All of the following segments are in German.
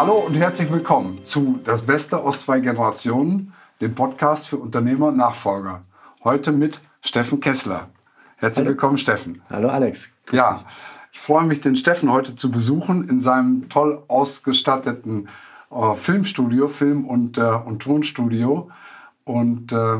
Hallo und herzlich willkommen zu Das Beste aus zwei Generationen, dem Podcast für Unternehmer und Nachfolger. Heute mit Steffen Kessler. Herzlich Hallo. willkommen, Steffen. Hallo, Alex. Ja, ich freue mich, den Steffen heute zu besuchen in seinem toll ausgestatteten äh, Filmstudio, Film- und, äh, und Tonstudio. Und äh,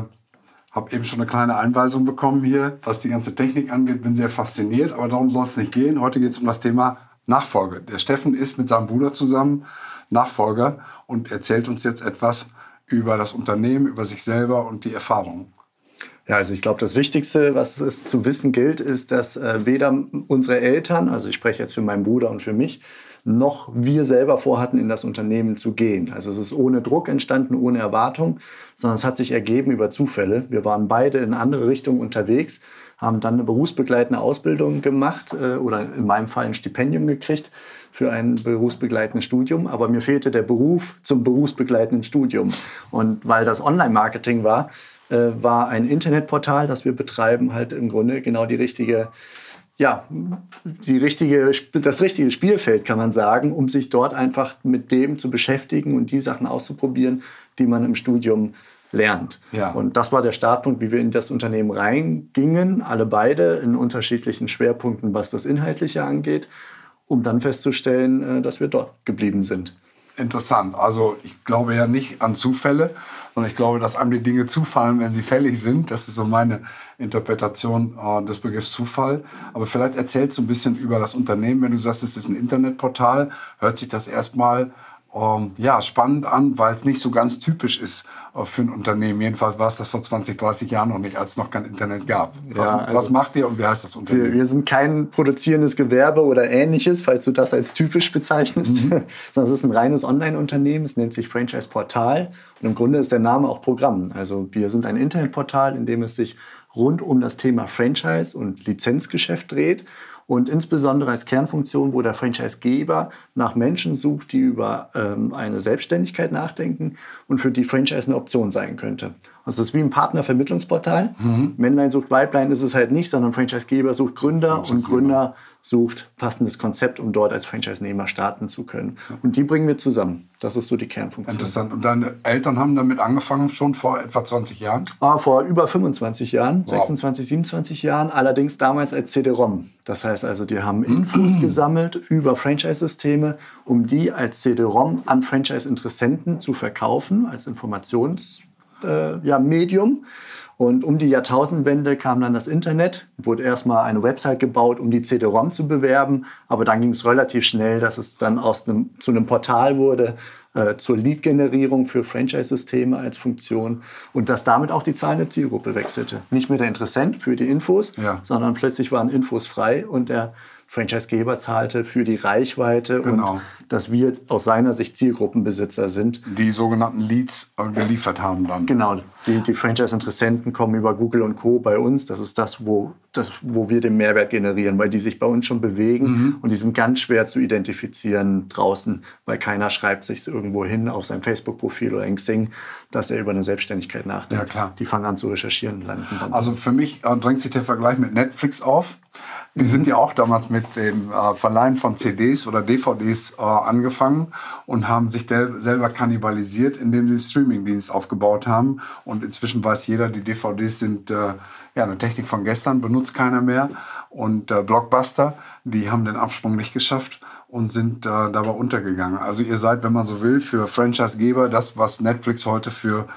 habe eben schon eine kleine Einweisung bekommen hier, was die ganze Technik angeht. Bin sehr fasziniert, aber darum soll es nicht gehen. Heute geht es um das Thema Nachfolge. Der Steffen ist mit seinem Bruder zusammen Nachfolger und erzählt uns jetzt etwas über das Unternehmen, über sich selber und die Erfahrungen. Ja, also ich glaube, das Wichtigste, was es zu wissen gilt, ist, dass äh, weder unsere Eltern, also ich spreche jetzt für meinen Bruder und für mich, noch wir selber vorhatten, in das Unternehmen zu gehen. Also es ist ohne Druck entstanden, ohne Erwartung, sondern es hat sich ergeben über Zufälle. Wir waren beide in andere Richtungen unterwegs, haben dann eine berufsbegleitende Ausbildung gemacht äh, oder in meinem Fall ein Stipendium gekriegt für ein berufsbegleitendes Studium. Aber mir fehlte der Beruf zum berufsbegleitenden Studium. Und weil das Online-Marketing war, war ein Internetportal, das wir betreiben, halt im Grunde genau die richtige ja, die richtige, das richtige Spielfeld, kann man sagen, um sich dort einfach mit dem zu beschäftigen und die Sachen auszuprobieren, die man im Studium lernt. Ja. Und das war der Startpunkt, wie wir in das Unternehmen reingingen, alle beide in unterschiedlichen Schwerpunkten, was das Inhaltliche angeht, um dann festzustellen, äh, dass wir dort geblieben sind interessant. Also ich glaube ja nicht an Zufälle, sondern ich glaube, dass einem die Dinge zufallen, wenn sie fällig sind. Das ist so meine Interpretation äh, des Begriffs Zufall. Aber vielleicht erzählst du ein bisschen über das Unternehmen. Wenn du sagst, es ist ein Internetportal, hört sich das erstmal ähm, ja, spannend an, weil es nicht so ganz typisch ist äh, für ein Unternehmen. Jedenfalls war es das vor 20, 30 Jahren noch nicht, als es noch kein Internet gab. Was, ja, also was macht ihr und wie heißt das Unternehmen? Wir, wir, sind kein produzierendes Gewerbe oder ähnliches, falls du das als typisch bezeichnest, mhm. sondern es ist ein reines Online-Unternehmen. Es nennt sich Franchise Portal und im Grunde ist der Name auch Programm. Also wir sind ein Internetportal, in dem es sich rund um das Thema Franchise und Lizenzgeschäft dreht und insbesondere als Kernfunktion, wo der Franchisegeber nach Menschen sucht, die über ähm, eine Selbstständigkeit nachdenken und für die Franchise eine Option sein könnte. Also es ist wie ein Partnervermittlungsportal. Mhm. Männlein sucht Weiblein ist es halt nicht, sondern Franchisegeber sucht Gründer und Gründer sucht passendes Konzept, um dort als Franchise-Nehmer starten zu können. Und die bringen wir zusammen. Das ist so die Kernfunktion. Interessant. Und deine Eltern haben damit angefangen schon vor etwa 20 Jahren? Ah, vor über 25 Jahren, wow. 26, 27 Jahren. Allerdings damals als CD-ROM. Das heißt also, die haben Infos gesammelt über Franchise-Systeme, um die als CD-ROM an Franchise-Interessenten zu verkaufen, als Informations- ja, Medium. Und um die Jahrtausendwende kam dann das Internet, wurde erstmal eine Website gebaut, um die CD-ROM zu bewerben. Aber dann ging es relativ schnell, dass es dann aus dem, zu einem Portal wurde, äh, zur Lead-Generierung für Franchise-Systeme als Funktion und dass damit auch die zahlende Zielgruppe wechselte. Nicht mehr der Interessent für die Infos, ja. sondern plötzlich waren Infos frei und der Franchisegeber zahlte für die Reichweite genau. und dass wir aus seiner Sicht Zielgruppenbesitzer sind. Die sogenannten Leads äh, geliefert haben dann. Genau, die, die Franchise-Interessenten kommen über Google und Co. bei uns. Das ist das wo, das, wo wir den Mehrwert generieren, weil die sich bei uns schon bewegen mhm. und die sind ganz schwer zu identifizieren draußen, weil keiner schreibt sich irgendwo hin auf sein Facebook-Profil oder in Xing, dass er über eine Selbstständigkeit nachdenkt. Ja, klar. Die fangen an zu recherchieren. Landen dann. Also für mich äh, drängt sich der Vergleich mit Netflix auf. Die sind ja auch damals mit dem äh, Verleihen von CDs oder DVDs äh, angefangen und haben sich selber kannibalisiert, indem sie Streamingdienst aufgebaut haben. Und inzwischen weiß jeder, die DVDs sind äh, ja, eine Technik von gestern, benutzt keiner mehr. Und äh, Blockbuster, die haben den Absprung nicht geschafft und sind äh, dabei untergegangen. Also ihr seid, wenn man so will, für Franchisegeber das, was Netflix heute für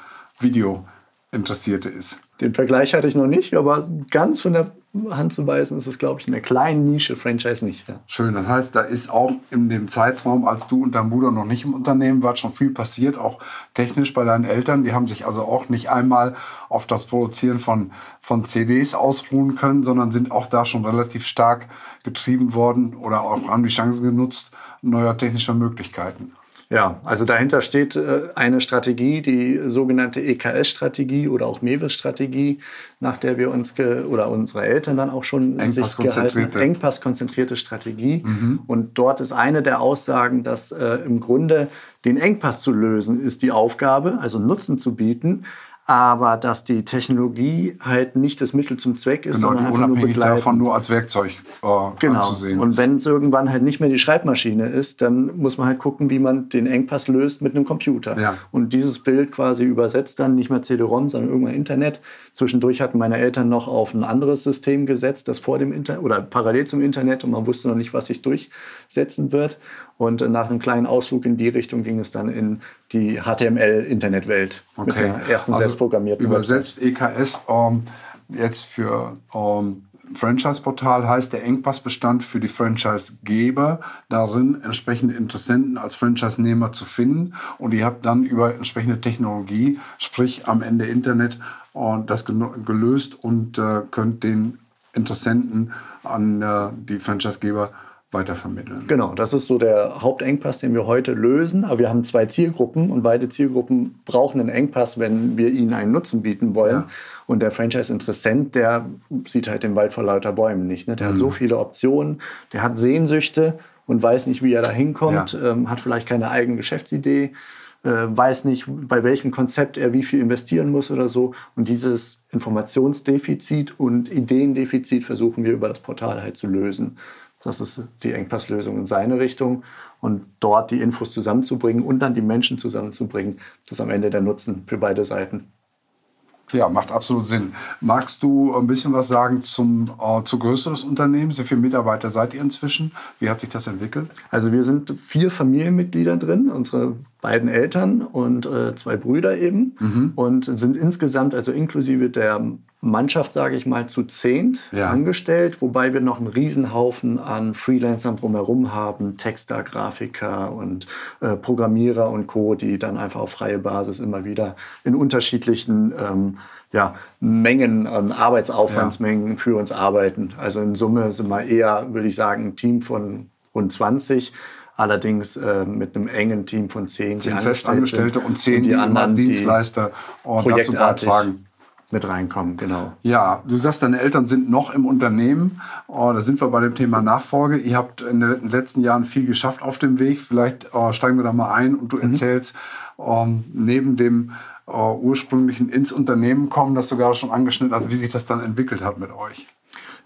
Video Interessierte ist. Den Vergleich hatte ich noch nicht, aber ganz von der Hand zu weisen ist es, glaube ich, in der kleinen Nische Franchise nicht. Ja. Schön, das heißt, da ist auch in dem Zeitraum, als du und dein Bruder noch nicht im Unternehmen wart, schon viel passiert, auch technisch bei deinen Eltern. Die haben sich also auch nicht einmal auf das Produzieren von, von CDs ausruhen können, sondern sind auch da schon relativ stark getrieben worden oder auch haben die Chancen genutzt neuer technischer Möglichkeiten. Ja, also dahinter steht äh, eine Strategie, die sogenannte EKS-Strategie oder auch MEWIS-Strategie, nach der wir uns oder unsere Eltern dann auch schon sich gehalten Engpasskonzentrierte Strategie. Mhm. Und dort ist eine der Aussagen, dass äh, im Grunde den Engpass zu lösen ist die Aufgabe, also Nutzen zu bieten. Aber dass die Technologie halt nicht das Mittel zum Zweck ist, genau, sondern die einfach nur unabhängig begleiten. davon nur als Werkzeug äh, Genau. anzusehen Und wenn es irgendwann halt nicht mehr die Schreibmaschine ist, dann muss man halt gucken, wie man den Engpass löst mit einem Computer. Ja. Und dieses Bild quasi übersetzt dann nicht mehr CD-ROM, sondern irgendwann Internet. Zwischendurch hatten meine Eltern noch auf ein anderes System gesetzt, das vor dem Internet oder parallel zum Internet und man wusste noch nicht, was sich durchsetzen wird. Und äh, nach einem kleinen Ausflug in die Richtung ging es dann in die HTML-Internetwelt mit Okay. einer ersten Also selbstprogrammierten Website. Übersetzt EKS ähm, jetzt für ähm, Franchise-Portal heißt der Engpassbestand für die Franchise-Geber darin, entsprechende Interessenten als Franchise-Nehmer zu finden. Und ihr habt dann über entsprechende Technologie, sprich am Ende Internet, und das geno- gelöst und äh, könnt den Interessenten an äh, die Franchise-Geber weitervermitteln. Genau, das ist so der Hauptengpass, den wir heute lösen. Aber wir haben zwei Zielgruppen und beide Zielgruppen brauchen einen Engpass, wenn wir ihnen einen Nutzen bieten wollen. Ja. Und der Franchise-Interessent, der sieht halt den Wald vor lauter Bäumen nicht. Ne? Der hat so viele Optionen, der hat Sehnsüchte und weiß nicht, wie er da hinkommt, Ja. ähm, hat vielleicht keine eigene Geschäftsidee, äh, weiß nicht, bei welchem Konzept er wie viel investieren muss oder so. Und dieses Informationsdefizit und Ideendefizit versuchen wir über das Portal halt zu lösen. Das ist die Engpasslösung in seine Richtung. Und dort die Infos zusammenzubringen und dann die Menschen zusammenzubringen, das ist am Ende der Nutzen für beide Seiten. Ja, macht absolut Sinn. Magst du ein bisschen was sagen zum, äh, zur Größe des Unternehmens? Wie viele Mitarbeiter seid ihr inzwischen? Wie hat sich das entwickelt? Also wir sind vier Familienmitglieder drin, unsere beiden Eltern und äh, zwei Brüder eben und sind insgesamt, also inklusive der Mannschaft, sage ich mal, zu zehnt Ja. angestellt, wobei wir noch einen Riesenhaufen an Freelancern drumherum haben, Texter, Grafiker und äh, Programmierer und Co., die dann einfach auf freie Basis immer wieder in unterschiedlichen ähm, ja, Mengen, an Arbeitsaufwandsmengen für uns arbeiten. Also in Summe sind wir eher, würde ich sagen, ein Team von rund 20. Allerdings äh, mit einem engen Team von 10. Zehn Festangestellte und zehn, die, die anderen, die Dienstleister äh, dazu beitragen. mit reinkommen, genau. Ja, du sagst, deine Eltern sind noch im Unternehmen. Oh, da sind wir bei dem Thema Nachfolge. Ihr habt in den letzten Jahren viel geschafft auf dem Weg. Vielleicht äh, steigen wir da mal ein und du erzählst, ähm, neben dem äh, ursprünglichen ins Unternehmen kommen, das du gerade schon angeschnitten hast, wie sich das dann entwickelt hat mit euch.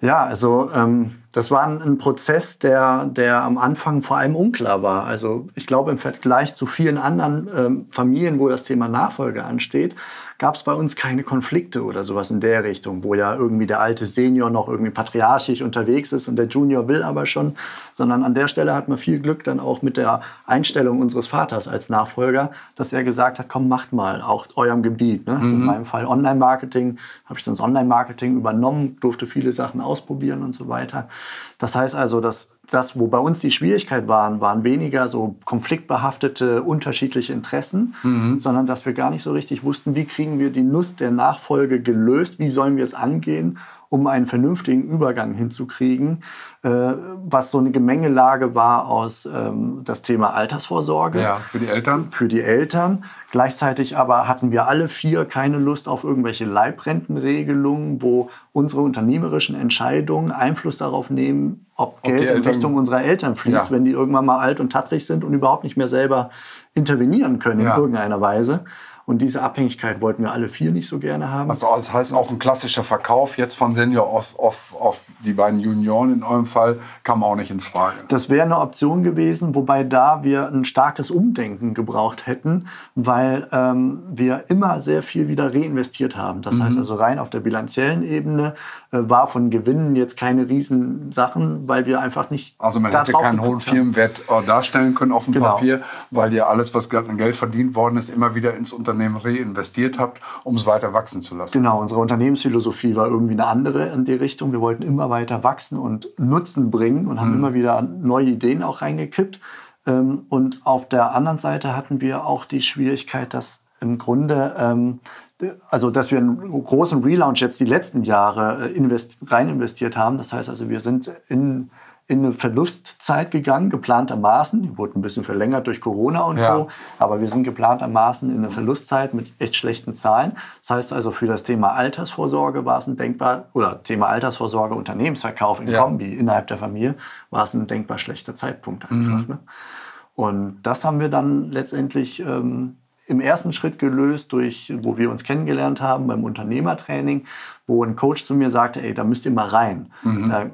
Ja, also ähm, das war ein, ein Prozess, der, der am Anfang vor allem unklar war. Also ich glaube, im Vergleich zu vielen anderen ähm, Familien, wo das Thema Nachfolge ansteht, gab es bei uns keine Konflikte oder sowas in der Richtung, wo ja irgendwie der alte Senior noch irgendwie patriarchisch unterwegs ist und der Junior will aber schon, sondern an der Stelle hat man viel Glück dann auch mit der Einstellung unseres Vaters als Nachfolger, dass er gesagt hat, komm, macht mal, auch eurem Gebiet. Ne? Also in meinem Fall Online-Marketing, habe ich dann das Online-Marketing übernommen, durfte viele Sachen ausprobieren und so weiter. Das heißt also, dass das, wo bei uns die Schwierigkeit waren, waren weniger so konfliktbehaftete, unterschiedliche Interessen, sondern dass wir gar nicht so richtig wussten, wie kriegen wir die Nuss der Nachfolge gelöst, wie sollen wir es angehen, um einen vernünftigen Übergang hinzukriegen, äh, was so eine Gemengelage war aus ähm, das Thema Altersvorsorge Ja, für die Eltern. für die Eltern. Gleichzeitig aber hatten wir alle vier keine Lust auf irgendwelche Leibrentenregelungen, wo unsere unternehmerischen Entscheidungen Einfluss darauf nehmen, ob die Geld in Eltern- Richtung unserer Eltern fließt, Ja. wenn die irgendwann mal alt und tattrig sind und überhaupt nicht mehr selber intervenieren können Ja. in irgendeiner Weise. Und diese Abhängigkeit wollten wir alle vier nicht so gerne haben. Also das heißt auch ein klassischer Verkauf jetzt von Senior auf, auf, auf die beiden Junioren in eurem Fall kam auch nicht in Frage. Das wäre eine Option gewesen, wobei da wir ein starkes Umdenken gebraucht hätten, weil ähm, wir immer sehr viel wieder reinvestiert haben. Das Mhm. heißt also rein auf der bilanziellen Ebene war von Gewinnen jetzt keine riesen Sachen, weil wir einfach nicht Also man hätte keinen hohen. Firmenwert äh, darstellen können auf dem Genau. Papier, weil ihr alles, was Geld an Geld verdient worden ist, immer wieder ins Unternehmen reinvestiert habt, um es weiter wachsen zu lassen. Genau, unsere Unternehmensphilosophie war irgendwie eine andere in die Richtung. Wir wollten immer weiter wachsen und Nutzen bringen und haben immer wieder neue Ideen auch reingekippt. Ähm, Und auf der anderen Seite hatten wir auch die Schwierigkeit, dass im Grunde, ähm, also dass wir einen großen Relaunch jetzt die letzten Jahre äh, invest rein investiert haben. Das heißt also, wir sind in, in eine Verlustzeit gegangen, geplantermaßen. Die wurde ein bisschen verlängert durch Corona und Ja. Co. Aber wir sind geplantermaßen in eine Verlustzeit mit echt schlechten Zahlen. Das heißt also, für das Thema Altersvorsorge war es ein denkbar, oder Thema Altersvorsorge, Unternehmensverkauf in Ja. Kombi innerhalb der Familie, war es ein denkbar schlechter Zeitpunkt einfach. Ne? Und das haben wir dann letztendlich ähm, im ersten Schritt gelöst durch, wo wir uns kennengelernt haben beim Unternehmertraining, wo ein Coach zu mir sagte, ey, da müsst ihr mal rein. Mhm. Da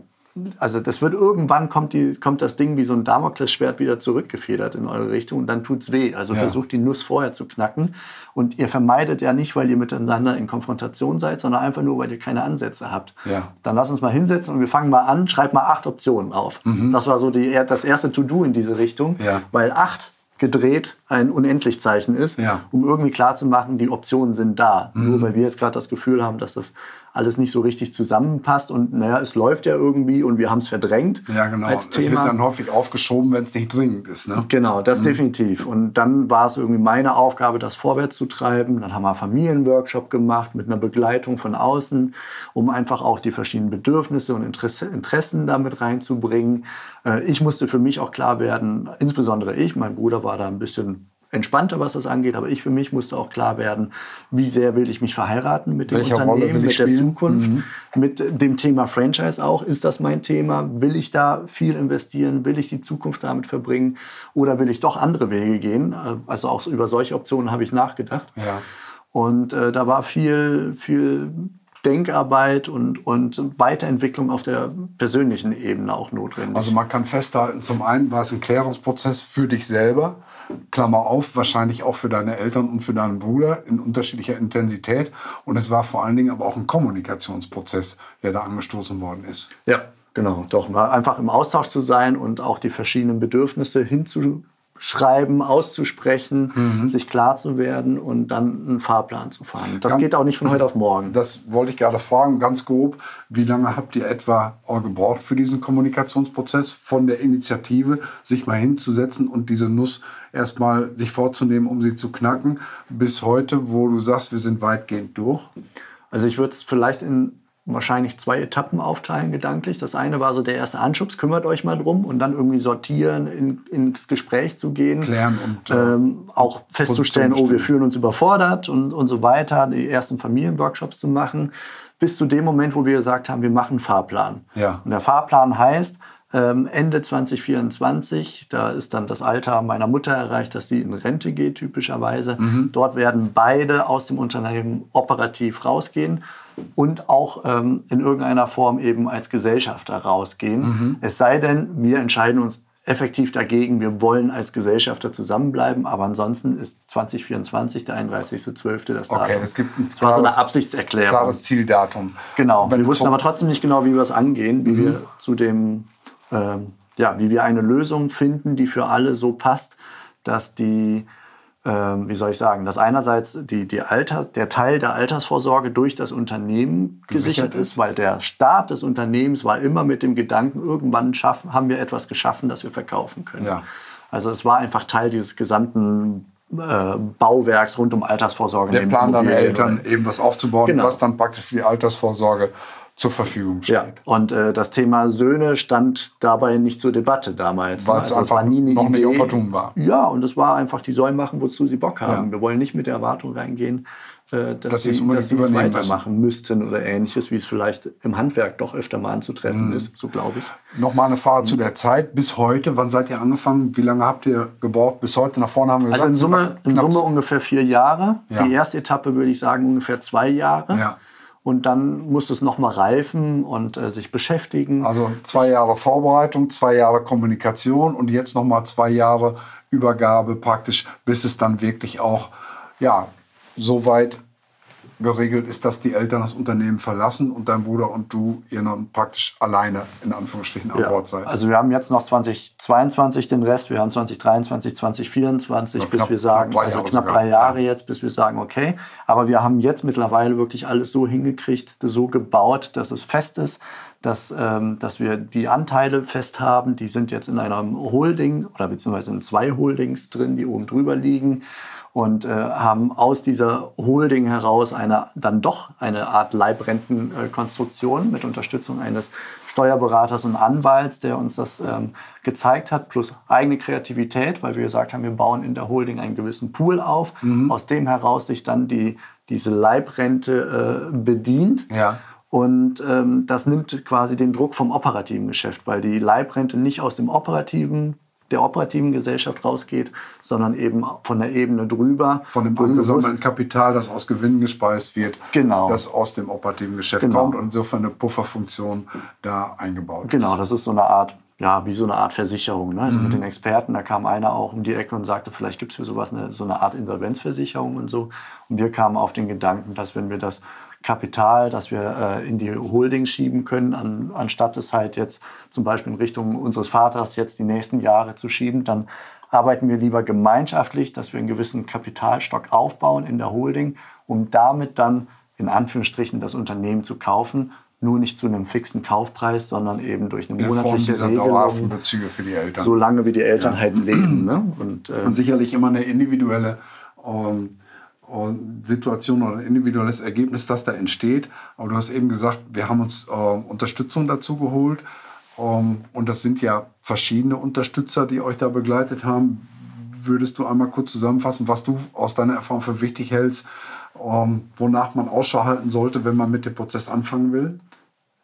also das wird irgendwann kommt, die, kommt das Ding wie so ein Damoklesschwert wieder zurückgefedert in eure Richtung und dann tut's weh. Also ja. versucht die Nuss vorher zu knacken. Und ihr vermeidet ja nicht, weil ihr miteinander in Konfrontation seid, sondern einfach nur, weil ihr keine Ansätze habt. Ja. Dann lass uns mal hinsetzen und wir fangen mal an, schreib mal acht Optionen auf. Mhm. Das war so die, das erste To-Do in diese Richtung. Ja. Weil acht gedreht ein Unendlichzeichen ist, ja. um irgendwie klarzumachen, die Optionen sind da. Mhm. Nur weil wir jetzt gerade das Gefühl haben, dass das alles nicht so richtig zusammenpasst und naja, es läuft ja irgendwie und wir haben es verdrängt. Ja, genau. Als Thema. Es wird dann häufig aufgeschoben, wenn es nicht dringend ist. Ne? Genau, das mhm. definitiv. Und dann war es irgendwie meine Aufgabe, das vorwärts zu treiben. Dann haben wir einen Familienworkshop gemacht mit einer Begleitung von außen, um einfach auch die verschiedenen Bedürfnisse und Interessen damit reinzubringen. Äh, ich musste für mich auch klar werden, insbesondere ich, mein Bruder war da ein bisschen entspannter, was das angeht. Aber ich für mich musste auch klar werden, wie sehr will ich mich verheiraten mit dem Welche Unternehmen, mit der Zukunft, mhm. mit dem Thema Franchise auch. Ist das mein Thema? Will ich da viel investieren? Will ich die Zukunft damit verbringen? Oder will ich doch andere Wege gehen? Also auch über solche Optionen habe ich nachgedacht. Ja. Und äh, da war viel, viel Denkarbeit und, und Weiterentwicklung auf der persönlichen Ebene auch notwendig. Also man kann festhalten, zum einen war es ein Klärungsprozess für dich selber, Klammer auf, wahrscheinlich auch für deine Eltern und für deinen Bruder in unterschiedlicher Intensität. Und es war vor allen Dingen aber auch ein Kommunikationsprozess, der da angestoßen worden ist. Ja, genau. Doch mal einfach im Austausch zu sein und auch die verschiedenen Bedürfnisse hinzu schreiben, auszusprechen, mhm. sich klar zu werden und dann einen Fahrplan zu fahren. Das ganz, geht auch nicht von heute auf morgen. Das wollte ich gerade fragen, ganz grob. Wie lange habt ihr etwa gebraucht für diesen Kommunikationsprozess von der Initiative, sich mal hinzusetzen und diese Nuss erstmal sich vorzunehmen, um sie zu knacken, bis heute, wo du sagst, wir sind weitgehend durch? Also ich würde es vielleicht in wahrscheinlich zwei Etappen aufteilen gedanklich. Das eine war so der erste Anschubs, kümmert euch mal drum und dann irgendwie sortieren, in, ins Gespräch zu gehen. Klären und äh, ähm, auch festzustellen, oh, wir fühlen uns überfordert und, und so weiter, die ersten Familienworkshops zu machen, bis zu dem Moment, wo wir gesagt haben, wir machen einen Fahrplan. Ja. Und der Fahrplan heißt, Ende 2024, da ist dann das Alter meiner Mutter erreicht, dass sie in Rente geht, typischerweise. Mhm. Dort werden beide aus dem Unternehmen operativ rausgehen und auch ähm, in irgendeiner Form eben als Gesellschafter rausgehen. Mhm. Es sei denn, wir entscheiden uns effektiv dagegen, wir wollen als Gesellschafter zusammenbleiben, aber ansonsten ist 2024 der 31.12. das Datum. Okay, es gibt ein das war so eine Absichtserklärung. Klares Zieldatum. Genau. Wenn wir wussten aber trotzdem nicht genau, wie wir es angehen, wie mhm. wir zu dem, ähm, ja, wie wir eine Lösung finden, die für alle so passt, dass die ähm, wie soll ich sagen, dass einerseits die, die Alter, der Teil der Altersvorsorge durch das Unternehmen gesichert, gesichert ist, weil der Start des Unternehmens war immer mit dem Gedanken, irgendwann schaffen, haben wir etwas geschaffen, das wir verkaufen können. Ja. Also es war einfach Teil dieses gesamten äh, Bauwerks rund um Altersvorsorge. Der Plan deiner Eltern, eben was aufzubauen, genau. was dann praktisch für die Altersvorsorge zur Verfügung steht. Ja, und äh, das Thema Söhne stand dabei nicht zur Debatte damals. Weil es also, einfach war nie eine noch Idee. nicht opportun war. Ja, und es war einfach, die sollen machen, wozu sie Bock haben. Ja. Wir wollen nicht mit der Erwartung reingehen, äh, dass, dass, sie, dass sie es weitermachen müssen. müssten oder ähnliches, wie es vielleicht im Handwerk doch öfter mal anzutreffen mhm. ist, so glaube ich. Nochmal eine Frage mhm. zu der Zeit bis heute. Wann seid ihr angefangen? Wie lange habt ihr gebraucht bis heute? Nach vorne haben wir gesagt, also in Summe, in Summe ungefähr vier Jahre. Ja. Die erste Etappe würde ich sagen ungefähr zwei Jahre. Ja und dann muss es nochmal reifen und äh, sich beschäftigen. Also zwei Jahre Vorbereitung, zwei Jahre Kommunikation und jetzt nochmal zwei Jahre Übergabe praktisch, bis es dann wirklich auch ja, so weit geregelt ist, dass die Eltern das Unternehmen verlassen und dein Bruder und du ihr dann praktisch alleine in Anführungsstrichen an ja. Bord seid. Also wir haben jetzt noch 2022 den Rest, wir haben 2023, 2024, ja, bis knapp, wir sagen, knapp also knapp drei Jahre ja. jetzt, bis wir sagen, okay. Aber wir haben jetzt mittlerweile wirklich alles so hingekriegt, so gebaut, dass es fest ist, dass, ähm, dass wir die Anteile fest haben. Die sind jetzt in einem Holding oder beziehungsweise in zwei Holdings drin, die oben drüber liegen und äh, haben aus dieser Holding heraus eine, dann doch eine Art Leibrentenkonstruktion mit Unterstützung eines Steuerberaters und Anwalts, der uns das ähm, gezeigt hat, plus eigene Kreativität, weil wir gesagt haben, wir bauen in der Holding einen gewissen Pool auf, mhm. aus dem heraus sich dann die, diese Leibrente äh, bedient. Ja. Und ähm, das nimmt quasi den Druck vom operativen Geschäft, weil die Leibrente nicht aus dem operativen der operativen Gesellschaft rausgeht, sondern eben von der Ebene drüber. Von dem angesammelten Kapital, das aus Gewinnen gespeist wird, genau. das aus dem operativen Geschäft genau. kommt und insofern eine Pufferfunktion da eingebaut genau, ist. Genau, das ist so eine Art ja, wie so eine Art Versicherung. Ne? Also mhm. mit den Experten, da kam einer auch um die Ecke und sagte, vielleicht gibt es für sowas eine, so eine Art Insolvenzversicherung und so. Und wir kamen auf den Gedanken, dass wenn wir das Kapital, das wir äh, in die Holding schieben können, an, anstatt es halt jetzt zum Beispiel in Richtung unseres Vaters jetzt die nächsten Jahre zu schieben, dann arbeiten wir lieber gemeinschaftlich, dass wir einen gewissen Kapitalstock aufbauen in der Holding, um damit dann in Anführungsstrichen das Unternehmen zu kaufen nur nicht zu einem fixen Kaufpreis, sondern eben durch eine monatliche in Form Regelung. Bezüge für die Eltern. Solange wie die Eltern ja. halt leben. Ne? Und, äh, und, sicherlich immer eine individuelle ähm, Situation oder ein individuelles Ergebnis, das da entsteht. Aber du hast eben gesagt, wir haben uns äh, Unterstützung dazu geholt. Ähm, und das sind ja verschiedene Unterstützer, die euch da begleitet haben. Würdest du einmal kurz zusammenfassen, was du aus deiner Erfahrung für wichtig hältst, ähm, wonach man Ausschau halten sollte, wenn man mit dem Prozess anfangen will?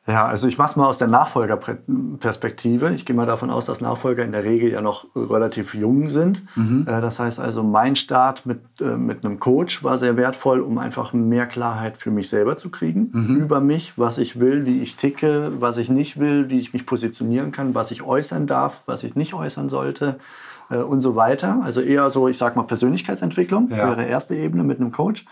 Ja, also ich mache es mal aus der Nachfolgerperspektive. Ich gehe mal davon aus, dass Nachfolger in der Regel ja noch relativ jung sind. Mhm. Äh, das heißt also, mein Start mit, äh, mit einem Coach war sehr wertvoll, um einfach mehr Klarheit für mich selber zu kriegen. Mhm. Über mich, was ich will, wie ich ticke, was ich nicht will, wie ich mich positionieren kann, was ich äußern darf, was ich nicht äußern sollte äh, und so weiter. Also eher so, ich sag mal, Persönlichkeitsentwicklung ja. wäre erste Ebene mit einem Coach.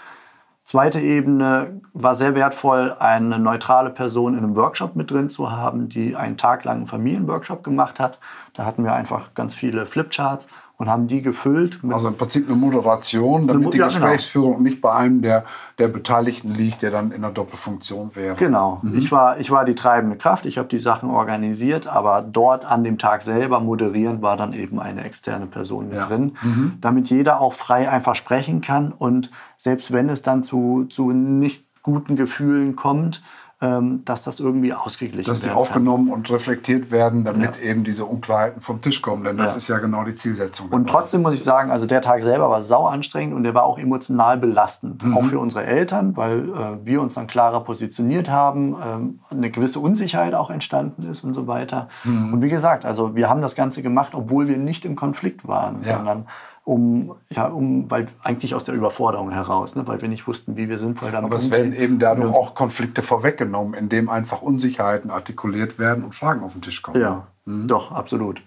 Zweite Ebene war sehr wertvoll, eine neutrale Person in einem Workshop mit drin zu haben, die einen Tag lang einen Familienworkshop gemacht hat. Da hatten wir einfach ganz viele Flipcharts und haben die gefüllt. also im Prinzip eine Moderation, damit die ja, genau. Gesprächsführung genau. nicht bei einem der, der Beteiligten liegt, der dann in einer Doppelfunktion wäre. Genau. Mhm. Ich, war, ich war die treibende Kraft, ich habe die Sachen organisiert, aber dort an dem Tag selber moderieren war dann eben eine externe Person mit ja. drin, mhm. damit jeder auch frei einfach sprechen kann und selbst wenn es dann zu, zu nicht guten Gefühlen kommt, dass das irgendwie ausgeglichen wird. Dass die aufgenommen und reflektiert werden, damit ja. eben diese Unklarheiten vom Tisch kommen. Denn das ja. ist ja genau die Zielsetzung. Und trotzdem muss ich sagen, also der Tag selber war sau anstrengend und der war auch emotional belastend. Mhm. Auch für unsere Eltern, weil äh, wir uns dann klarer positioniert haben, ähm, eine gewisse Unsicherheit auch entstanden ist und so weiter. Mhm. Und wie gesagt, also wir haben das Ganze gemacht, obwohl wir nicht im Konflikt waren, ja. sondern um, ja, um, weil eigentlich aus der Überforderung heraus, ne, weil wir nicht wussten, wie wir sinnvoll damit Aber es werden eben dadurch auch Konflikte vorweggenommen, indem einfach Unsicherheiten artikuliert werden und Fragen auf den Tisch kommen. Ja, mhm. doch, absolut.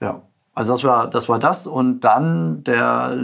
Ja. Also das war, das war das und dann der,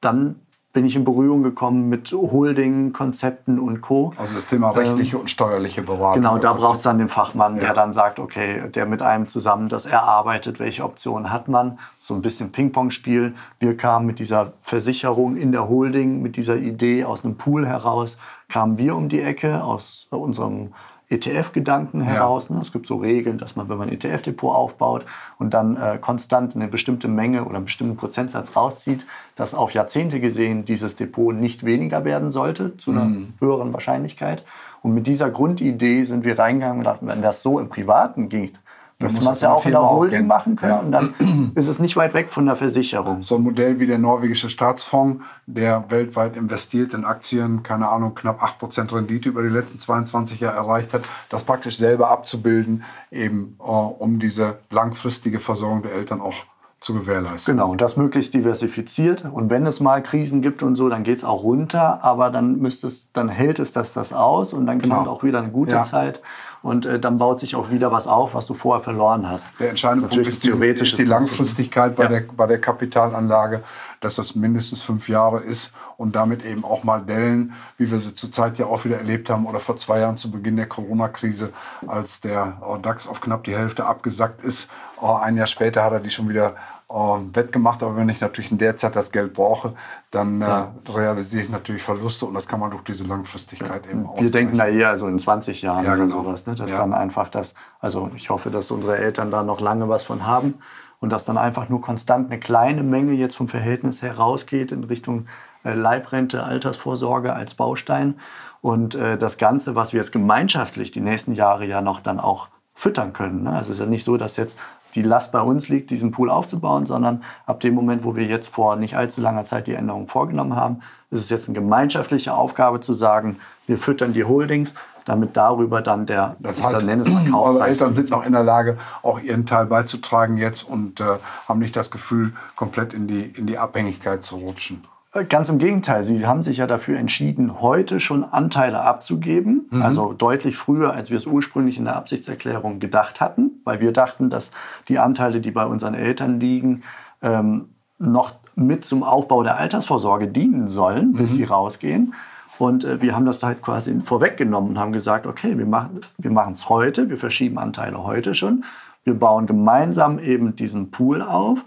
dann bin ich in Berührung gekommen mit Holding-Konzepten und Co. Also das Thema rechtliche ähm, und steuerliche Beratung. Genau, da braucht es dann den Fachmann, ja. der dann sagt, okay, der mit einem zusammen das erarbeitet, welche Optionen hat man. So ein bisschen Ping-Pong-Spiel. Wir kamen mit dieser Versicherung in der Holding, mit dieser Idee aus einem Pool heraus, kamen wir um die Ecke aus unserem ETF-Gedanken heraus. Ne? Es gibt so Regeln, dass man, wenn man ein ETF-Depot aufbaut und dann äh, konstant eine bestimmte Menge oder einen bestimmten Prozentsatz rauszieht, dass auf Jahrzehnte gesehen dieses Depot nicht weniger werden sollte, zu einer mhm. höheren Wahrscheinlichkeit. Und mit dieser Grundidee sind wir reingegangen und dachten, wenn das so im Privaten geht, Müsste man es ja auch in der Holding machen können ja. und dann ist es nicht weit weg von der Versicherung. So ein Modell wie der norwegische Staatsfonds, der weltweit investiert in Aktien, keine Ahnung, knapp 8% Rendite über die letzten 22 Jahre erreicht hat, das praktisch selber abzubilden, eben uh, um diese langfristige Versorgung der Eltern auch zu gewährleisten. Genau, und das möglichst diversifiziert. Und wenn es mal Krisen gibt und so, dann geht es auch runter, aber dann, müsste es, dann hält es das, das aus und dann genau. kommt auch wieder eine gute ja. Zeit und äh, dann baut sich auch wieder was auf, was du vorher verloren hast. Der entscheidende Punkt ist die, ist die Langfristigkeit bei, ja. der, bei der Kapitalanlage, dass das mindestens fünf Jahre ist und damit eben auch mal Dellen, wie wir sie zurzeit ja auch wieder erlebt haben oder vor zwei Jahren zu Beginn der Corona-Krise, als der äh, DAX auf knapp die Hälfte abgesackt ist. Äh, ein Jahr später hat er die schon wieder äh, wettgemacht. Aber wenn ich natürlich in der Zeit das Geld brauche, dann äh, ja. äh, realisiere ich natürlich Verluste und das kann man durch diese Langfristigkeit ja. eben Wir denken da eher so in 20 Jahren ja, genau. oder sowas. Ne? Dass dann einfach das, also ich hoffe, dass unsere Eltern da noch lange was von haben und dass dann einfach nur konstant eine kleine Menge jetzt vom Verhältnis herausgeht in Richtung äh, Leibrente, Altersvorsorge als Baustein und äh, das Ganze, was wir jetzt gemeinschaftlich die nächsten Jahre ja noch dann auch füttern können. Ne? Also es ist ja nicht so, dass jetzt die Last bei uns liegt, diesen Pool aufzubauen, sondern ab dem Moment, wo wir jetzt vor nicht allzu langer Zeit die Änderungen vorgenommen haben, ist es jetzt eine gemeinschaftliche Aufgabe zu sagen, wir füttern die Holdings, damit darüber dann der, das heißt, ich nenne es mal Eure Eltern sind noch in der Lage, auch ihren Teil beizutragen jetzt und äh, haben nicht das Gefühl, komplett in die, in die Abhängigkeit zu rutschen. Äh, ganz im Gegenteil, Sie haben sich ja dafür entschieden, heute schon Anteile abzugeben, mhm. also deutlich früher, als wir es ursprünglich in der Absichtserklärung gedacht hatten, weil wir dachten, dass die Anteile, die bei unseren Eltern liegen, ähm, noch mit zum Aufbau der Altersvorsorge dienen sollen, bis mhm. sie rausgehen. Und äh, wir haben das halt quasi vorweggenommen und haben gesagt, okay, wir machen wir es heute, wir verschieben Anteile heute schon. Wir bauen gemeinsam eben diesen Pool auf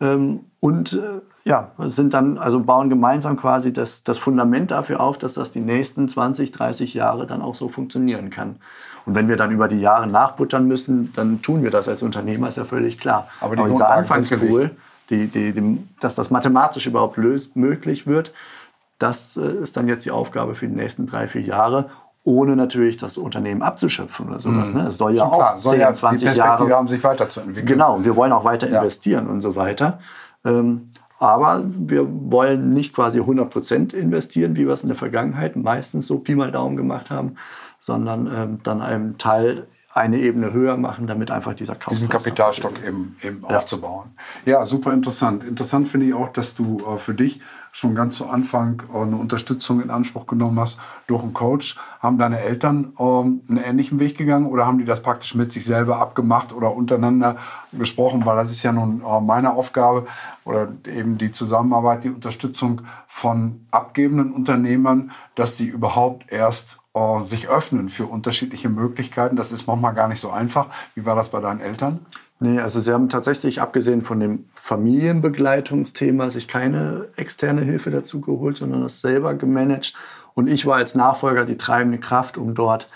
ähm, und äh, ja, sind dann, also bauen gemeinsam quasi das, das Fundament dafür auf, dass das die nächsten 20, 30 Jahre dann auch so funktionieren kann. Und wenn wir dann über die Jahre nachbuttern müssen, dann tun wir das als Unternehmer, ist ja völlig klar. Aber, die Aber dieser Anfangspool, die, die, die, dass das mathematisch überhaupt löst, möglich wird, das äh, ist dann jetzt die Aufgabe für die nächsten drei, vier Jahre ohne natürlich das Unternehmen abzuschöpfen oder sowas. Mhm. Ne? Es soll ja auch soll 10, ja 20 die Jahre haben, sich weiterzuentwickeln. Genau, wir wollen auch weiter ja. investieren und so weiter. Ähm, aber wir wollen nicht quasi 100% investieren, wie wir es in der Vergangenheit meistens so Pi mal Daumen gemacht haben, sondern ähm, dann einen Teil eine Ebene höher machen, damit einfach dieser Kauf diesen Kapitalstock eben, eben ja. aufzubauen. Ja, super interessant. Interessant finde ich auch, dass du äh, für dich schon ganz zu Anfang äh, eine Unterstützung in Anspruch genommen hast durch einen Coach. Haben deine Eltern ähm, einen ähnlichen Weg gegangen oder haben die das praktisch mit sich selber abgemacht oder untereinander besprochen? Weil das ist ja nun äh, meine Aufgabe oder eben die Zusammenarbeit, die Unterstützung von abgebenden Unternehmern, dass sie überhaupt erst äh, sich öffnen für unterschiedliche Möglichkeiten. Das ist manchmal gar nicht so einfach. Wie war das bei deinen Eltern? Nee, also sie haben tatsächlich, abgesehen von dem Familienbegleitungsthema, sich keine externe Hilfe dazu geholt, sondern das selber gemanagt. Und ich war als Nachfolger die treibende Kraft, um dort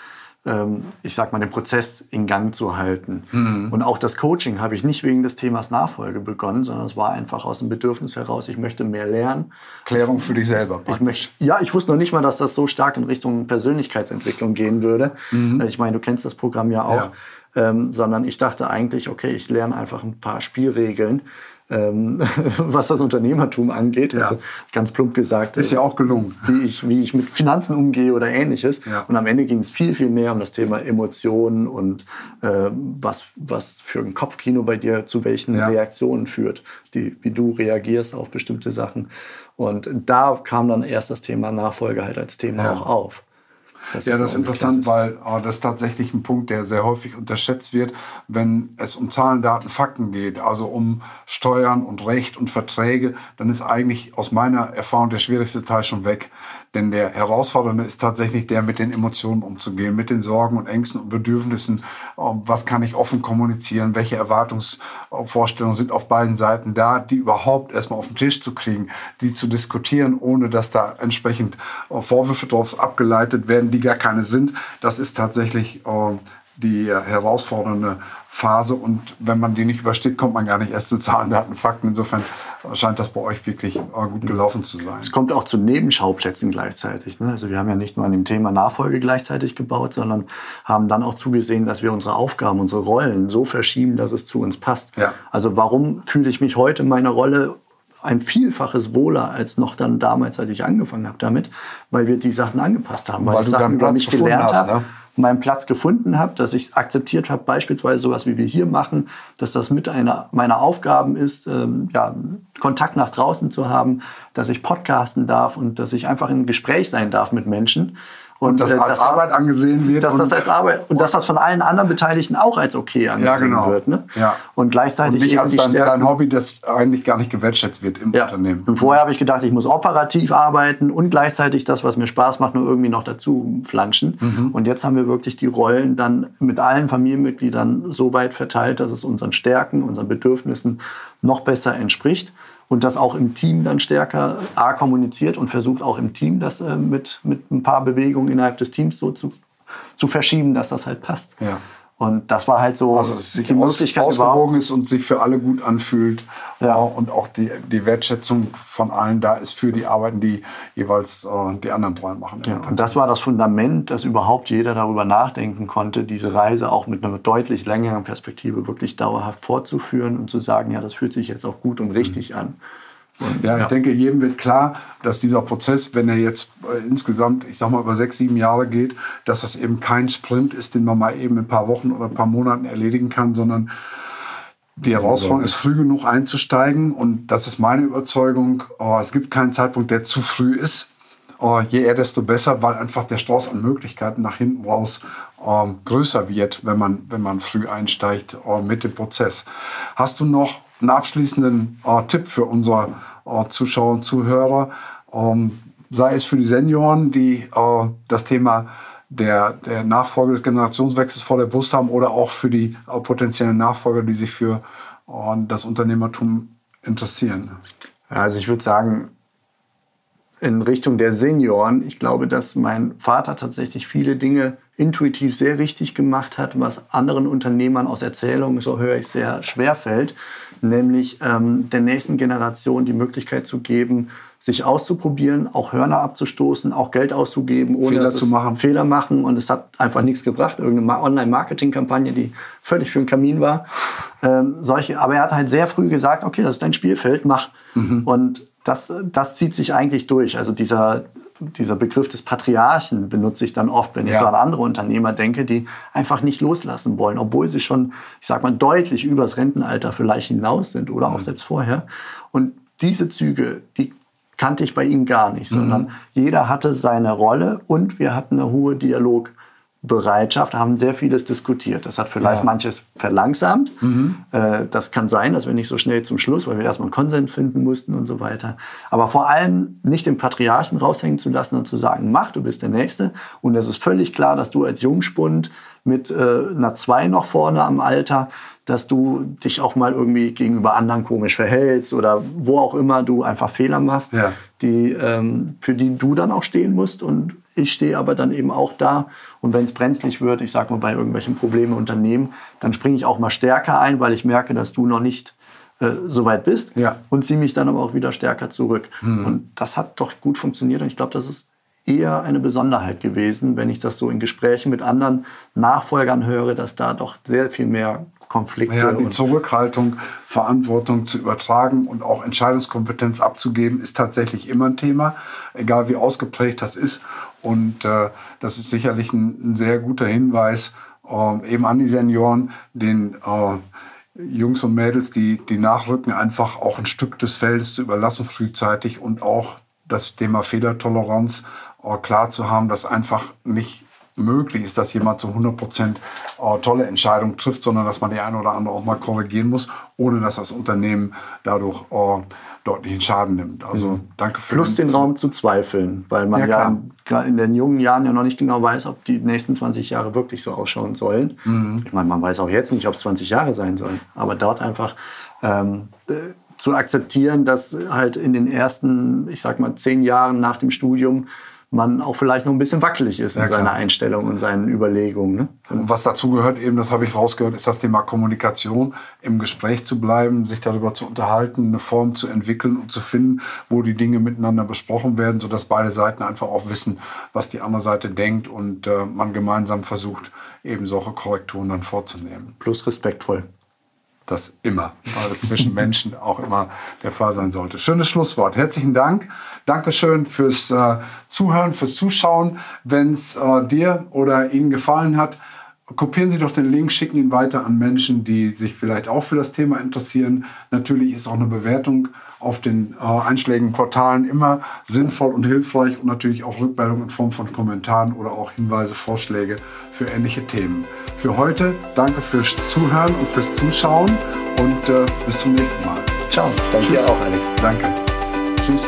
ich sag mal, den Prozess in Gang zu halten. Mhm. Und auch das Coaching habe ich nicht wegen des Themas Nachfolge begonnen, sondern es war einfach aus dem Bedürfnis heraus, ich möchte mehr lernen. Klärung für dich selber. Ich möchte, ja, ich wusste noch nicht mal, dass das so stark in Richtung Persönlichkeitsentwicklung gehen würde. Mhm. Ich meine, du kennst das Programm ja auch. Ja. Ähm, sondern ich dachte eigentlich, okay, ich lerne einfach ein paar Spielregeln, ähm, was das Unternehmertum angeht. Ja. Also ganz plump gesagt. Ist ja auch gelungen. Wie ich, wie ich mit Finanzen umgehe oder ähnliches. Ja. Und am Ende ging es viel, viel mehr um das Thema Emotionen und äh, was, was für ein Kopfkino bei dir zu welchen ja. Reaktionen führt, die, wie du reagierst auf bestimmte Sachen. Und da kam dann erst das Thema Nachfolge halt als Thema auch auf. Das ja, das ist interessant, weil oh, das ist tatsächlich ein Punkt, der sehr häufig unterschätzt wird, wenn es um Zahlen, Daten, Fakten geht, also um Steuern und Recht und Verträge, dann ist eigentlich aus meiner Erfahrung der schwierigste Teil schon weg. Denn der Herausfordernde ist tatsächlich der, mit den Emotionen umzugehen, mit den Sorgen und Ängsten und Bedürfnissen. Ähm, was kann ich offen kommunizieren? Welche Erwartungsvorstellungen sind auf beiden Seiten da, die überhaupt erstmal auf den Tisch zu kriegen, die zu diskutieren, ohne dass da entsprechend äh, Vorwürfe drauf abgeleitet werden, die gar keine sind. Das ist tatsächlich ähm, die herausfordernde Phase und wenn man die nicht übersteht, kommt man gar nicht erst zu Zahlen, Daten, Fakten. Insofern scheint das bei euch wirklich äh, gut gelaufen zu sein. Es kommt auch zu Nebenschauplätzen gleichzeitig. Ne? Also wir haben ja nicht nur an dem Thema Nachfolge gleichzeitig gebaut, sondern haben dann auch zugesehen, dass wir unsere Aufgaben, unsere Rollen so verschieben, dass es zu uns passt. Ja. Also warum fühle ich mich heute in meiner Rolle ein Vielfaches wohler als noch dann damals, als ich angefangen habe damit, weil wir die Sachen angepasst haben, weil, weil ich Sachen über mich gelernt habe. Ne? meinen Platz gefunden habe, dass ich akzeptiert habe, beispielsweise sowas wie wir hier machen, dass das mit einer meiner Aufgaben ist, ähm, ja, Kontakt nach draußen zu haben, dass ich podcasten darf und dass ich einfach in Gespräch sein darf mit Menschen. Und, und das äh, als Arbeit angesehen wird. Dass das als Arbeit und dass das von allen anderen Beteiligten auch als okay angesehen ja, genau. wird. Ne? Ja. Und gleichzeitig und nicht als dein, dein, Hobby, das eigentlich gar nicht gewertschätzt wird im ja. Unternehmen. Und vorher habe ich gedacht, ich muss operativ arbeiten und gleichzeitig das, was mir Spaß macht, nur irgendwie noch dazu flanschen. Mhm. Und jetzt haben wir wirklich die Rollen dann mit allen Familienmitgliedern so weit verteilt, dass es unseren Stärken, unseren Bedürfnissen noch besser entspricht und das auch im Team dann stärker A, kommuniziert und versucht auch im Team das äh, mit, mit ein paar Bewegungen innerhalb des Teams so zu, zu verschieben, dass das halt passt. Ja. Und das war halt so also, dass die Möglichkeit ausgewogen ist und sich für alle gut anfühlt ja. und auch die, die Wertschätzung von allen da ist für die Arbeiten, die jeweils äh, die anderen drei machen. Ja, und das war das Fundament, dass überhaupt jeder darüber nachdenken konnte, diese Reise auch mit einer deutlich längeren Perspektive wirklich dauerhaft fortzuführen und zu sagen, ja, das fühlt sich jetzt auch gut und richtig mhm. an. Ja, ich denke, jedem wird klar, dass dieser Prozess, wenn er jetzt äh, insgesamt, ich sag mal, über sechs, sieben Jahre geht, dass das eben kein Sprint ist, den man mal eben in ein paar Wochen oder ein paar Monaten erledigen kann, sondern die Herausforderung ist, früh genug einzusteigen. Und das ist meine Überzeugung. Oh, es gibt keinen Zeitpunkt, der zu früh ist. Oh, je eher, desto besser, weil einfach der Strauß an Möglichkeiten nach hinten raus oh, größer wird, wenn man, wenn man früh einsteigt oh, mit dem Prozess. Hast du noch einen abschließenden äh, Tipp für unsere äh, Zuschauer und Zuhörer, ähm, sei es für die Senioren, die äh, das Thema der, der Nachfolge des Generationswechsels vor der Brust haben oder auch für die äh, potenziellen Nachfolger, die sich für äh, das Unternehmertum interessieren? Also ich würde sagen, in Richtung der Senioren, ich glaube, dass mein Vater tatsächlich viele Dinge intuitiv sehr richtig gemacht hat, was anderen Unternehmern aus Erzählungen, so höre ich, sehr schwer fällt nämlich ähm, der nächsten Generation die Möglichkeit zu geben, sich auszuprobieren, auch Hörner abzustoßen, auch Geld auszugeben, ohne Fehler zu machen. Fehler machen. Und es hat einfach nichts gebracht. Irgendeine Online-Marketing-Kampagne, die völlig für den Kamin war. Ähm, solche, aber er hat halt sehr früh gesagt, okay, das ist dein Spielfeld, mach. Mhm. Und das, das zieht sich eigentlich durch. Also dieser dieser Begriff des Patriarchen benutze ich dann oft, wenn ich so an andere Unternehmer denke, die einfach nicht loslassen wollen, obwohl sie schon, ich sag mal, deutlich übers Rentenalter vielleicht hinaus sind oder auch mhm. selbst vorher. Und diese Züge, die kannte ich bei ihm gar nicht, sondern mhm. jeder hatte seine Rolle und wir hatten eine hohe Dialog. Bereitschaft, haben sehr vieles diskutiert. Das hat vielleicht ja. manches verlangsamt. Mhm. Äh, das kann sein, dass wir nicht so schnell zum Schluss, weil wir erstmal einen Konsens finden mussten und so weiter. Aber vor allem nicht den Patriarchen raushängen zu lassen und zu sagen, mach, du bist der Nächste. Und es ist völlig klar, dass du als Jungspund mit äh, einer 2 noch vorne am Alter, dass du dich auch mal irgendwie gegenüber anderen komisch verhältst oder wo auch immer du einfach Fehler machst, ja. die, ähm, für die du dann auch stehen musst. Und ich stehe aber dann eben auch da. Und wenn es brenzlig wird, ich sage mal bei irgendwelchen Problemen im Unternehmen, dann springe ich auch mal stärker ein, weil ich merke, dass du noch nicht äh, so weit bist ja. und ziehe mich dann aber auch wieder stärker zurück. Mhm. Und das hat doch gut funktioniert und ich glaube, das ist eher eine Besonderheit gewesen, wenn ich das so in Gesprächen mit anderen Nachfolgern höre, dass da doch sehr viel mehr Konflikte. Ja, die Zurückhaltung, Verantwortung zu übertragen und auch Entscheidungskompetenz abzugeben, ist tatsächlich immer ein Thema, egal wie ausgeprägt das ist. Und äh, das ist sicherlich ein, ein sehr guter Hinweis äh, eben an die Senioren, den äh, Jungs und Mädels, die, die nachrücken, einfach auch ein Stück des Feldes zu überlassen frühzeitig und auch das Thema Fehlertoleranz klar zu haben, dass einfach nicht möglich ist, dass jemand zu 100 Prozent äh, tolle Entscheidungen trifft, sondern dass man die eine oder andere auch mal korrigieren muss, ohne dass das Unternehmen dadurch äh, deutlichen Schaden nimmt. Also mhm. danke für Plus den, den Raum zu zweifeln, weil man ja, ja in den jungen Jahren ja noch nicht genau weiß, ob die nächsten 20 Jahre wirklich so ausschauen sollen. Mhm. Ich meine, man weiß auch jetzt nicht, ob es 20 Jahre sein sollen, aber dort einfach ähm, äh, zu akzeptieren, dass halt in den ersten, ich sag mal, zehn Jahren nach dem Studium man auch vielleicht noch ein bisschen wackelig ist in ja, seiner Einstellung und seinen Überlegungen. Ne? Und was dazu gehört, eben, das habe ich rausgehört, ist das Thema Kommunikation, im Gespräch zu bleiben, sich darüber zu unterhalten, eine Form zu entwickeln und zu finden, wo die Dinge miteinander besprochen werden, sodass beide Seiten einfach auch wissen, was die andere Seite denkt und äh, man gemeinsam versucht, eben solche Korrekturen dann vorzunehmen. Plus respektvoll das immer, weil es zwischen Menschen auch immer der Fall sein sollte. Schönes Schlusswort. Herzlichen Dank. Dankeschön fürs äh, Zuhören, fürs Zuschauen. Wenn es äh, dir oder Ihnen gefallen hat, kopieren Sie doch den Link, schicken ihn weiter an Menschen, die sich vielleicht auch für das Thema interessieren. Natürlich ist auch eine Bewertung auf den äh, einschlägigen Portalen immer sinnvoll und hilfreich und natürlich auch Rückmeldungen in Form von Kommentaren oder auch Hinweise, Vorschläge für ähnliche Themen. Für heute danke fürs Zuhören und fürs Zuschauen und äh, bis zum nächsten Mal. Ciao. Danke dir auch, Alex. Danke. Tschüss.